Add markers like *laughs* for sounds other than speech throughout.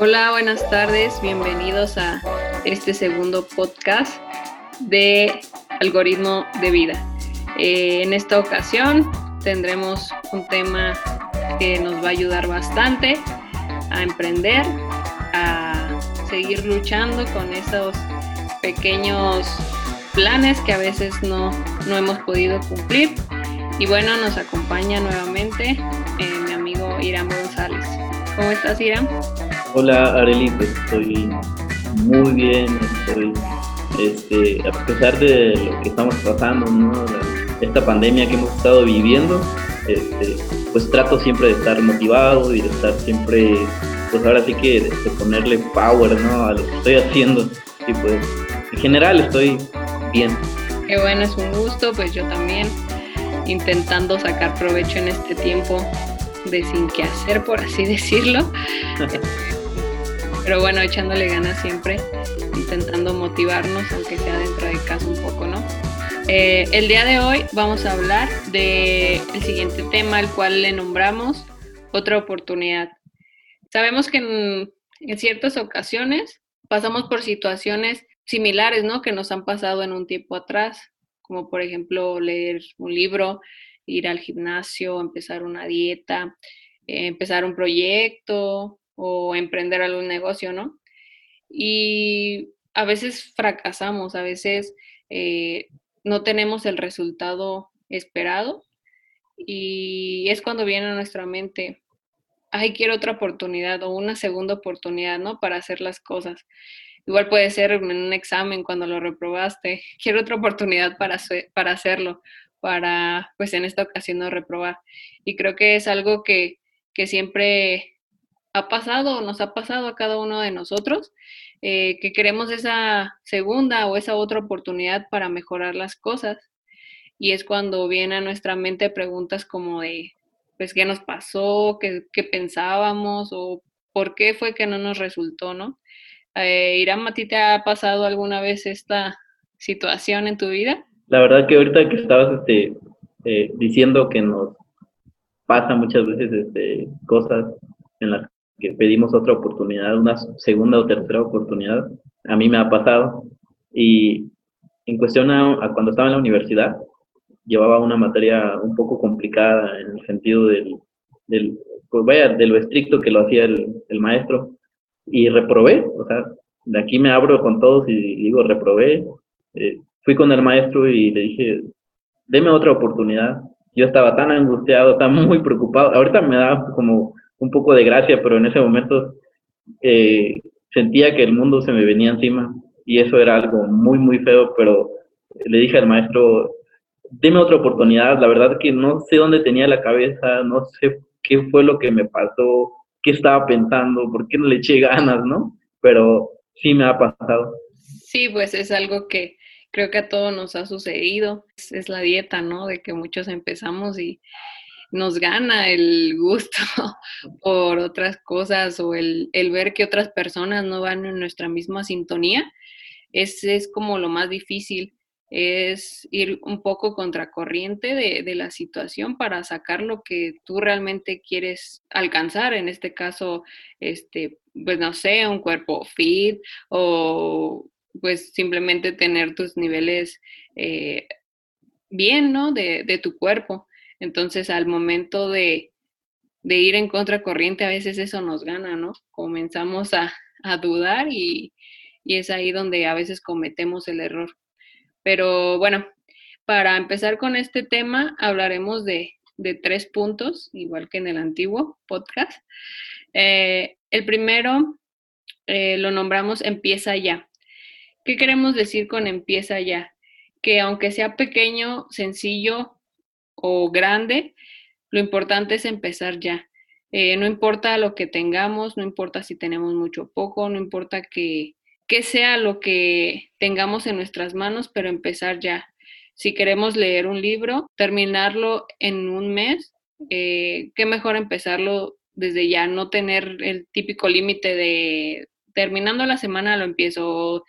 Hola, buenas tardes, bienvenidos a este segundo podcast de Algoritmo de Vida. Eh, en esta ocasión tendremos un tema que nos va a ayudar bastante a emprender, a seguir luchando con esos pequeños planes que a veces no, no hemos podido cumplir. Y bueno, nos acompaña nuevamente eh, mi amigo Irán González. ¿Cómo estás, Irán? Hola, Arely, pues estoy muy bien, estoy, este, a pesar de lo que estamos pasando, ¿no? esta pandemia que hemos estado viviendo, este, pues trato siempre de estar motivado y de estar siempre, pues ahora sí que de, ponerle power, ¿no? A lo que estoy haciendo. Y pues, en general estoy bien. Qué bueno, es un gusto, pues yo también intentando sacar provecho en este tiempo de sin qué hacer, por así *laughs* decirlo. Pero bueno, echándole ganas siempre, intentando motivarnos, aunque sea dentro de casa un poco, ¿no? Eh, el día de hoy vamos a hablar del el siguiente tema, al cual le nombramos otra oportunidad. Sabemos que en, ciertas ocasiones pasamos por situaciones similares, ¿no? Que nos han pasado en un tiempo atrás, como por ejemplo leer un libro, ir al gimnasio, empezar una dieta, eh, empezar un proyecto o emprender algún negocio, ¿no? Y a veces fracasamos, a veces eh, no tenemos el resultado esperado y es cuando viene a nuestra mente, ay, quiero otra oportunidad o una segunda oportunidad, ¿no? Para hacer las cosas. Igual puede ser en un examen cuando lo reprobaste, *laughs* quiero otra oportunidad para, para hacerlo, para, pues en esta ocasión no reprobar. Y creo que es algo que, que siempre ha pasado, nos ha pasado a cada uno de nosotros, eh, que queremos esa segunda o esa otra oportunidad para mejorar las cosas. Y es cuando viene a nuestra mente preguntas como de, pues, ¿qué nos pasó? ¿Qué, qué pensábamos? ¿O por qué fue que no nos resultó, no? Eh, Irán, ¿a ti te ha pasado alguna vez esta situación en tu vida? La verdad que ahorita que estabas este, eh, diciendo que nos pasa muchas veces este, cosas en las que pedimos otra oportunidad, una segunda o tercera oportunidad, a mí me ha pasado. Y en cuestión a, cuando estaba en la universidad, llevaba una materia un poco complicada en el sentido del, del pues vaya, de lo estricto que lo hacía el, el maestro y reprobé, o sea, de aquí me abro con todos y digo, reprobé. Eh, fui con el maestro y le dije, deme otra oportunidad. Yo estaba tan angustiado, estaba muy preocupado. Ahorita me da como un poco de gracia, pero en ese momento eh, sentía que el mundo se me venía encima y eso era algo muy, muy feo, pero le dije al maestro, dime otra oportunidad. La verdad que no sé dónde tenía la cabeza, no sé qué fue lo que me pasó, qué estaba pensando, por qué no le eché ganas, ¿no? Pero sí me ha pasado. Sí, pues es algo que creo que a todos nos ha sucedido. Es, la dieta, ¿no? De que muchos empezamos y nos gana el gusto *laughs* por otras cosas o el, el, ver que otras personas no van en nuestra misma sintonía. Es, es como lo más difícil es ir un poco contracorriente de, de, la situación para sacar lo que tú realmente quieres alcanzar, en este caso, este, pues no sé, un cuerpo fit o pues simplemente tener tus niveles eh, bien, ¿no? De, de, tu cuerpo. Entonces, al momento de, de, ir en contracorriente, a veces eso nos gana, ¿no? Comenzamos a, a dudar y, y es ahí donde a veces cometemos el error. Pero bueno, para empezar con este tema, hablaremos de, tres puntos, igual que en el antiguo podcast. Eh, el primero eh, lo nombramos empieza ya. ¿Qué queremos decir con empieza ya? Que aunque sea pequeño, sencillo o grande, lo importante es empezar ya. Eh, no importa lo que tengamos, no importa si tenemos mucho o poco, no importa que, que sea lo que tengamos en nuestras manos, pero empezar ya. Si queremos leer un libro, terminarlo en un mes, eh, qué mejor empezarlo desde ya, no tener el típico límite de terminando la semana lo empiezo,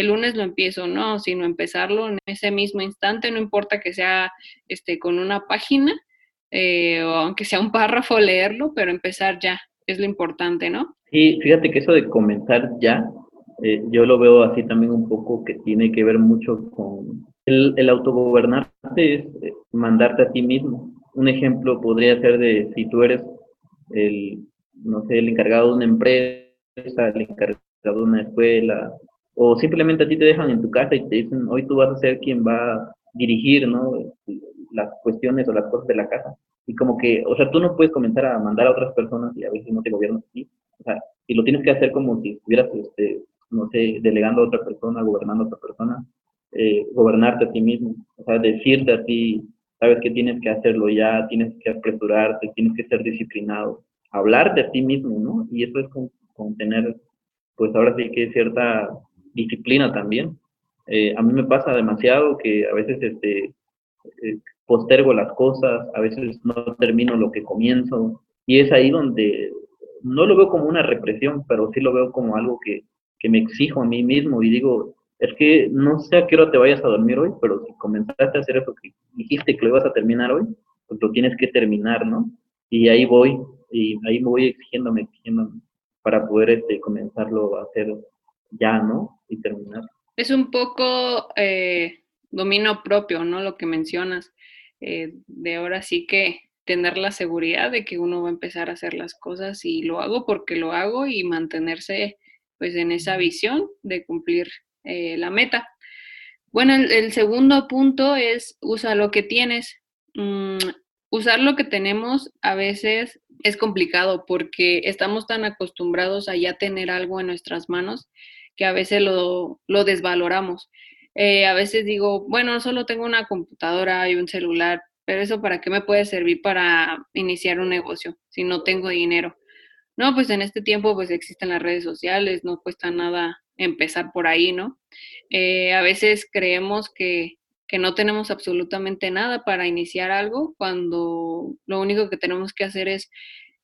el lunes lo empiezo, no, sino empezarlo en ese mismo instante, no importa que sea este, con una página, eh, o aunque sea un párrafo leerlo, pero empezar ya. es lo importante, ¿no? Sí, fíjate que eso de comenzar ya, eh, yo lo veo así también un poco que tiene que ver mucho con el, el autogobernarte, es eh, mandarte a ti mismo. Un ejemplo podría ser de si tú eres el, no sé, el encargado de una empresa, el encargado de una escuela, o simplemente a ti te dejan en tu casa y te dicen, hoy tú vas a ser quien va a dirigir, ¿no? Las cuestiones o las cosas de la casa. Y como que, o sea, tú no puedes comenzar a mandar a otras personas y a veces no te gobiernas a ti. O sea, y lo tienes que hacer como si estuvieras, este, no sé, delegando a otra persona, gobernando a otra persona, eh, gobernarte a ti mismo. O sea, decirte a ti, sabes que tienes que hacerlo ya, tienes que apresurarte, tienes que ser disciplinado. Hablar de ti mismo, ¿no? Y eso es con, con tener, pues ahora sí que cierta disciplina también. Eh, a mí me pasa demasiado que a veces este, eh, postergo las cosas, a veces no termino lo que comienzo, y es ahí donde no lo veo como una represión, pero sí lo veo como algo que, que me exijo a mí mismo y digo, es que no sé a qué hora te vayas a dormir hoy, pero si comenzaste a hacer eso que dijiste que lo ibas a terminar hoy, pues lo tienes que terminar, ¿no? Y ahí voy, y ahí me voy exigiéndome, exigiéndome para poder este, comenzarlo a hacer ya, ¿no? Y terminar. Es un poco eh, dominio propio, ¿no? Lo que mencionas, eh, de ahora sí que tener la seguridad de que uno va a empezar a hacer las cosas y lo hago porque lo hago y mantenerse pues en esa visión de cumplir eh, la meta. Bueno, el, segundo punto es usa lo que tienes. Mm, usar lo que tenemos a veces es complicado porque estamos tan acostumbrados a ya tener algo en nuestras manos que a veces lo, desvaloramos. Eh, a veces digo, bueno, solo tengo una computadora y un celular, pero eso para qué me puede servir para iniciar un negocio si no tengo dinero. No, pues en este tiempo pues existen las redes sociales, no cuesta nada empezar por ahí, ¿no? Eh, a veces creemos que, que no tenemos absolutamente nada para iniciar algo cuando lo único que tenemos que hacer es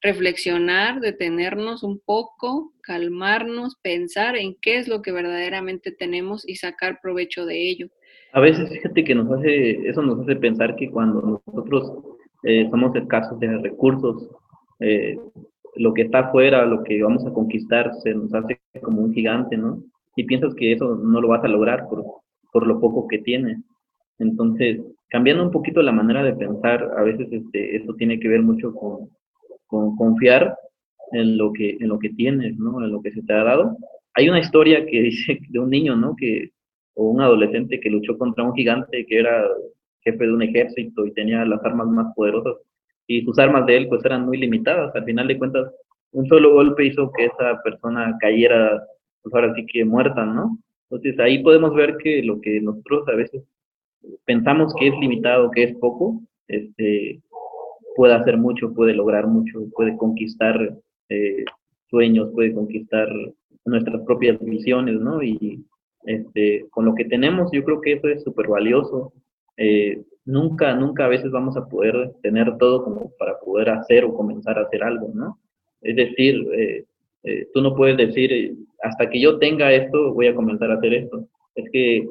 reflexionar, detenernos un poco, calmarnos, pensar en qué es lo que verdaderamente tenemos y sacar provecho de ello. A veces fíjate que nos hace, eso nos hace pensar que cuando nosotros eh, somos escasos de recursos, eh, lo que está afuera, lo que vamos a conquistar, se nos hace como un gigante, ¿no? Y piensas que eso no lo vas a lograr por, por lo poco que tienes. Entonces, cambiando un poquito la manera de pensar, a veces este, eso tiene que ver mucho con, con confiar en lo que, en lo que tienes, ¿no? En lo que se te ha dado. Hay una historia que dice *laughs* de un niño, ¿no? Que, o un adolescente que luchó contra un gigante que era jefe de un ejército y tenía las armas más poderosas y sus armas de él pues eran muy limitadas. Al final de cuentas, un solo golpe hizo que esa persona cayera, pues ahora sí que muerta, ¿no? Entonces ahí podemos ver que lo que nosotros a veces pensamos que es limitado, que es poco, este, puede hacer mucho, puede lograr mucho, puede conquistar eh, sueños, puede conquistar nuestras propias visiones, ¿no? Y este, con lo que tenemos, yo creo que eso es súper valioso. Eh, nunca, nunca a veces vamos a poder tener todo como para poder hacer o comenzar a hacer algo, ¿no? Es decir, eh, tú no puedes decir, hasta que yo tenga esto, voy a comenzar a hacer esto. Es que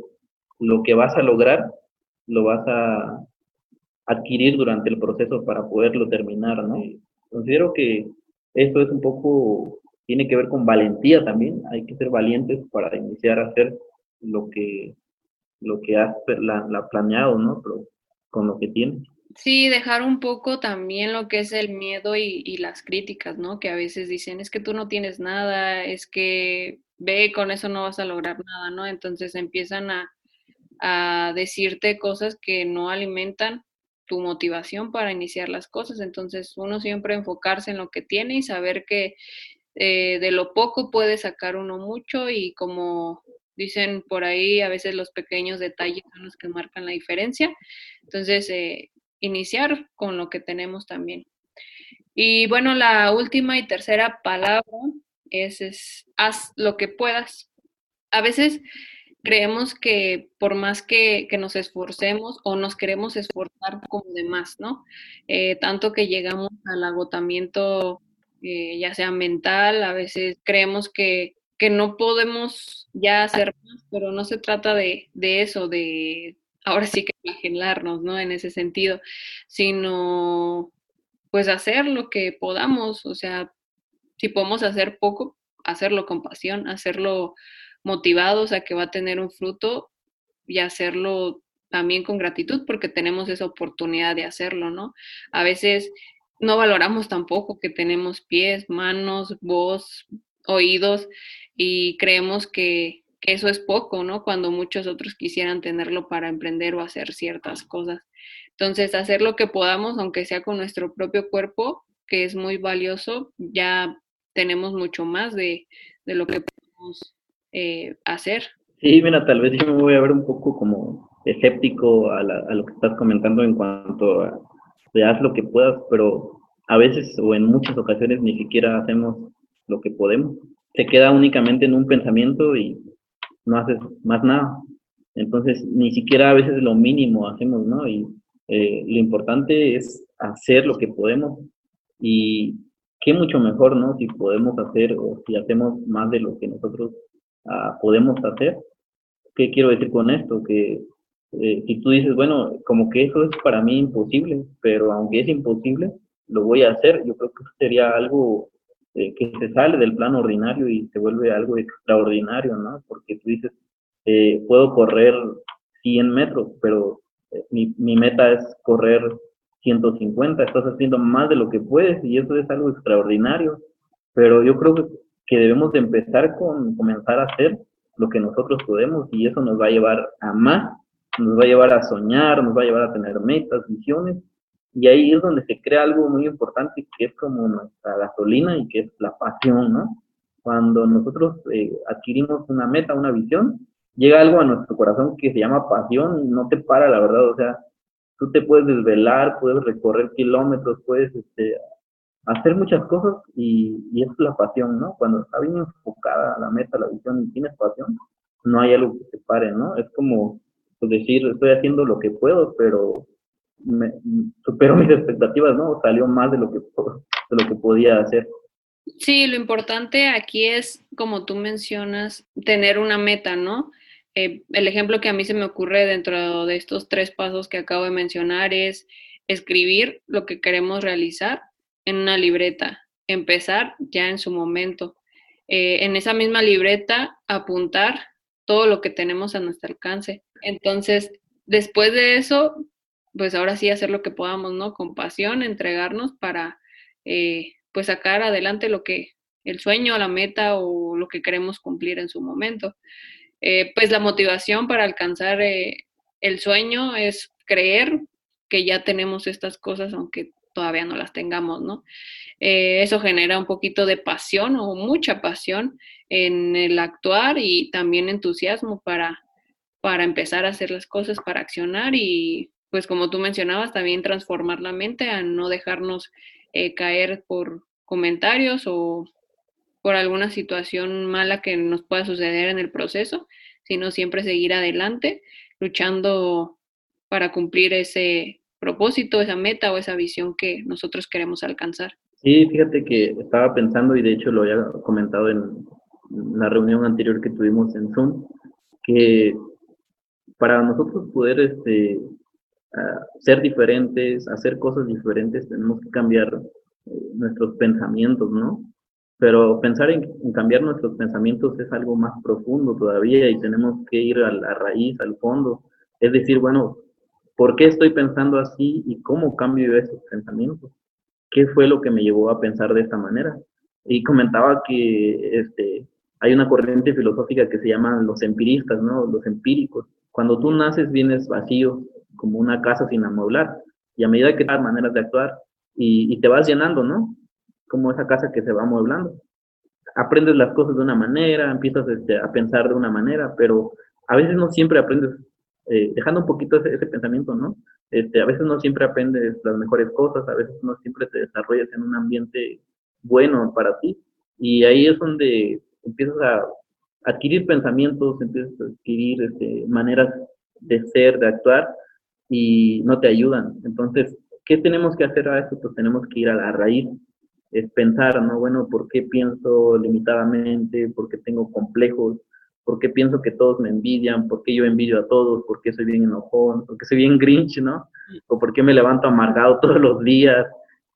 lo que vas a lograr, lo vas a, adquirir durante el proceso para poderlo terminar, ¿no? Considero que esto es un poco, tiene que ver con valentía también, hay que ser valientes para iniciar a hacer lo que, lo que has la, planeado, ¿no? Pero con lo que tienes. Sí, dejar un poco también lo que es el miedo y, y, las críticas, ¿no? Que a veces dicen, es que tú no tienes nada, es que ve, con eso no vas a lograr nada, ¿no? Entonces empiezan a, a decirte cosas que no alimentan tu motivación para iniciar las cosas. Entonces, uno siempre enfocarse en lo que tiene y saber que eh, de lo poco puede sacar uno mucho y como dicen por ahí, a veces los pequeños detalles son los que marcan la diferencia. Entonces, eh, iniciar con lo que tenemos también. Y bueno, la última y tercera palabra es, es haz lo que puedas. A veces creemos que por más que, nos esforcemos o nos queremos esforzar como demás, ¿no? Eh, tanto que llegamos al agotamiento, eh, ya sea mental, a veces creemos que, no podemos ya hacer más, pero no se trata de, eso, de ahora sí que flagelarnos, ¿no? En ese sentido, sino pues hacer lo que podamos, o sea, si podemos hacer poco, hacerlo con pasión, hacerlo motivados a que va a tener un fruto y hacerlo también con gratitud porque tenemos esa oportunidad de hacerlo, ¿no? A veces no valoramos tampoco que tenemos pies, manos, voz, oídos y creemos que, eso es poco, ¿no? Cuando muchos otros quisieran tenerlo para emprender o hacer ciertas cosas. Entonces, hacer lo que podamos, aunque sea con nuestro propio cuerpo, que es muy valioso, ya tenemos mucho más de, lo que podemos eh, hacer. Sí, mira, tal vez yo me voy a ver un poco como escéptico a, lo que estás comentando en cuanto a lo que puedas, pero a veces o en muchas ocasiones ni siquiera hacemos lo que podemos. Se queda únicamente en un pensamiento y no haces más nada. Entonces, ni siquiera a veces lo mínimo hacemos, ¿no? Y eh, lo importante es hacer lo que podemos y qué mucho mejor, ¿no? Si podemos hacer o si hacemos más de lo que nosotros ah, podemos hacer. ¿Qué quiero decir con esto? Que eh, si tú dices, bueno, como que eso es para mí imposible, pero aunque es imposible, lo voy a hacer, yo creo que sería algo eh, que se sale del plano ordinario y se vuelve algo extraordinario, ¿no? Porque tú dices, eh, puedo correr 100 metros, pero mi, mi meta es correr 150, estás haciendo más de lo que puedes y eso es algo extraordinario, pero yo creo que debemos de empezar con comenzar a hacer lo que nosotros podemos y eso nos va a llevar a más nos va a llevar a soñar, nos va a llevar a tener metas, visiones, y ahí es donde se crea algo muy importante que es como nuestra gasolina y que es la pasión, ¿no? Cuando nosotros eh, adquirimos una meta, una visión, llega algo a nuestro corazón que se llama pasión y no te para, la verdad, o sea, tú te puedes desvelar, puedes recorrer kilómetros, puedes este, hacer muchas cosas y, y es la pasión, ¿no? Cuando está bien enfocada la meta, la visión y tienes pasión, no hay algo que te pare, ¿no? Es como pues, decir, estoy haciendo lo que puedo, pero me, supero mis expectativas, ¿no? Salió más de lo que, de lo que podía hacer. Sí, lo importante aquí es, como tú mencionas, tener una meta, ¿no? Eh, el ejemplo que a mí se me ocurre dentro de estos tres pasos que acabo de mencionar es escribir lo que queremos realizar en una libreta, empezar ya en su momento. Eh, en esa misma libreta, apuntar todo lo que tenemos a nuestro alcance. Entonces, después de eso, pues ahora sí hacer lo que podamos, ¿no? Con pasión, entregarnos para, eh, pues sacar adelante lo que, el sueño, la meta o lo que queremos cumplir en su momento. Eh, pues la motivación para alcanzar el sueño es creer que ya tenemos estas cosas, aunque todavía no las tengamos, ¿no? eso genera un poquito de pasión o mucha pasión en el actuar y también entusiasmo para, para empezar a hacer las cosas, para accionar y pues como tú mencionabas, también transformar la mente a no dejarnos eh, caer por comentarios o por alguna situación mala que nos pueda suceder en el proceso, sino siempre seguir adelante, luchando para cumplir ese propósito, esa meta o esa visión que nosotros queremos alcanzar. Sí, fíjate que estaba pensando y de hecho lo había comentado en la reunión anterior que tuvimos en Zoom, que para nosotros poder este, ser diferentes, hacer cosas diferentes, tenemos que cambiar eh, nuestros pensamientos, ¿no? Pero pensar en, cambiar nuestros pensamientos es algo más profundo todavía y tenemos que ir a la raíz, al fondo. Es decir, bueno, ¿por qué estoy pensando así y cómo cambio esos pensamientos? ¿Qué fue lo que me llevó a pensar de esta manera? Y comentaba que este, hay una corriente filosófica que se llama los empiristas, ¿no? Los empíricos cuando tú naces vienes vacío, como una casa sin amoblar, y a medida que das maneras de actuar y, te vas llenando, ¿no? Como esa casa que se va amueblando. Aprendes las cosas de una manera, empiezas este, a pensar de una manera, pero a veces no siempre aprendes, eh, dejando un poquito ese, pensamiento, ¿no? Este, a veces no siempre aprendes las mejores cosas, a veces no siempre te desarrollas en un ambiente bueno para ti, y ahí es donde empiezas a adquirir pensamientos, empiezas a adquirir este, maneras de ser, de actuar, y no te ayudan. Entonces, ¿qué tenemos que hacer a eso? Pues tenemos que ir a la raíz, es pensar, ¿no? Bueno, ¿por qué pienso limitadamente? ¿Por qué tengo complejos? ¿Por qué pienso que todos me envidian? ¿Por qué yo envidio a todos? ¿Por qué soy bien enojón? ¿Por qué soy bien grinch, no? ¿O por qué me levanto amargado *laughs* todos los días?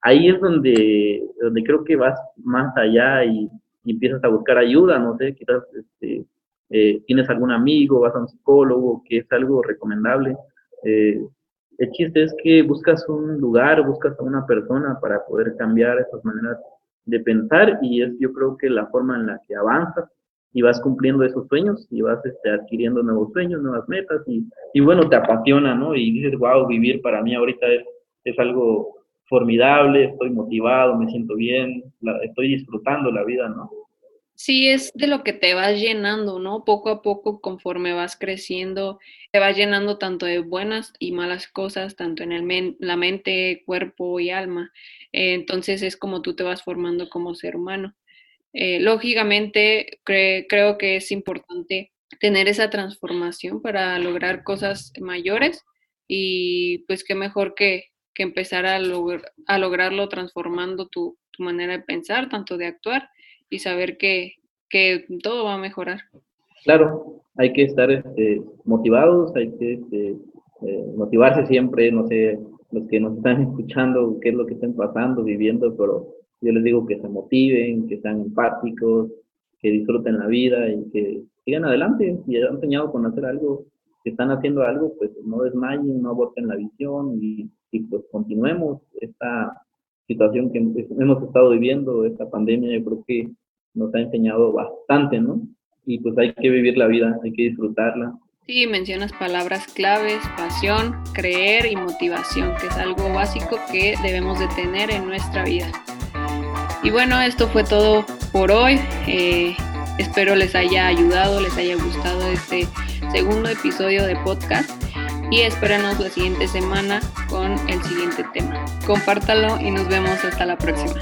ahí es donde, donde creo que vas más allá y, empiezas a buscar ayuda, no sé, quizás este, eh, tienes algún amigo, vas a un psicólogo, que es algo recomendable. Eh, el chiste es que buscas un lugar, buscas a una persona para poder cambiar esas maneras de pensar y es yo creo que la forma en la que avanzas y vas cumpliendo esos sueños y vas este, adquiriendo nuevos sueños, nuevas metas y, y, bueno, te apasiona, ¿no? Y dices, wow, vivir para mí ahorita es, es algo formidable, estoy motivado, me siento bien, estoy disfrutando la vida, ¿no? Sí, es de lo que te vas llenando, ¿no? Poco a poco, conforme vas creciendo, te vas llenando tanto de buenas y malas cosas, tanto en el la mente, cuerpo y alma. entonces es como tú te vas formando como ser humano. Eh, lógicamente, creo que es importante tener esa transformación para lograr cosas mayores y pues qué mejor que, que empezar a, lograrlo transformando tu, tu, manera de pensar, tanto de actuar y saber que, que, todo va a mejorar. Claro, hay que estar este, motivados, hay que este, eh, motivarse siempre, no sé, los que nos están escuchando, qué es lo que están pasando, viviendo, pero yo les digo que se motiven, que sean empáticos, que disfruten la vida y que sigan adelante. Si han soñado con hacer algo, que están haciendo algo, pues no desmayen, no aborten la visión y y pues continuemos esta situación que hemos estado viviendo, esta pandemia, yo creo que nos ha enseñado bastante, ¿no? Y pues hay que vivir la vida, hay que disfrutarla. Sí, mencionas palabras claves, pasión, creer y motivación, que es algo básico que debemos de tener en nuestra vida. Y bueno, esto fue todo por hoy. Eh, espero les haya ayudado, les haya gustado este segundo episodio de podcast y espéranos la siguiente semana con el siguiente tema. Compártalo y nos vemos hasta la próxima.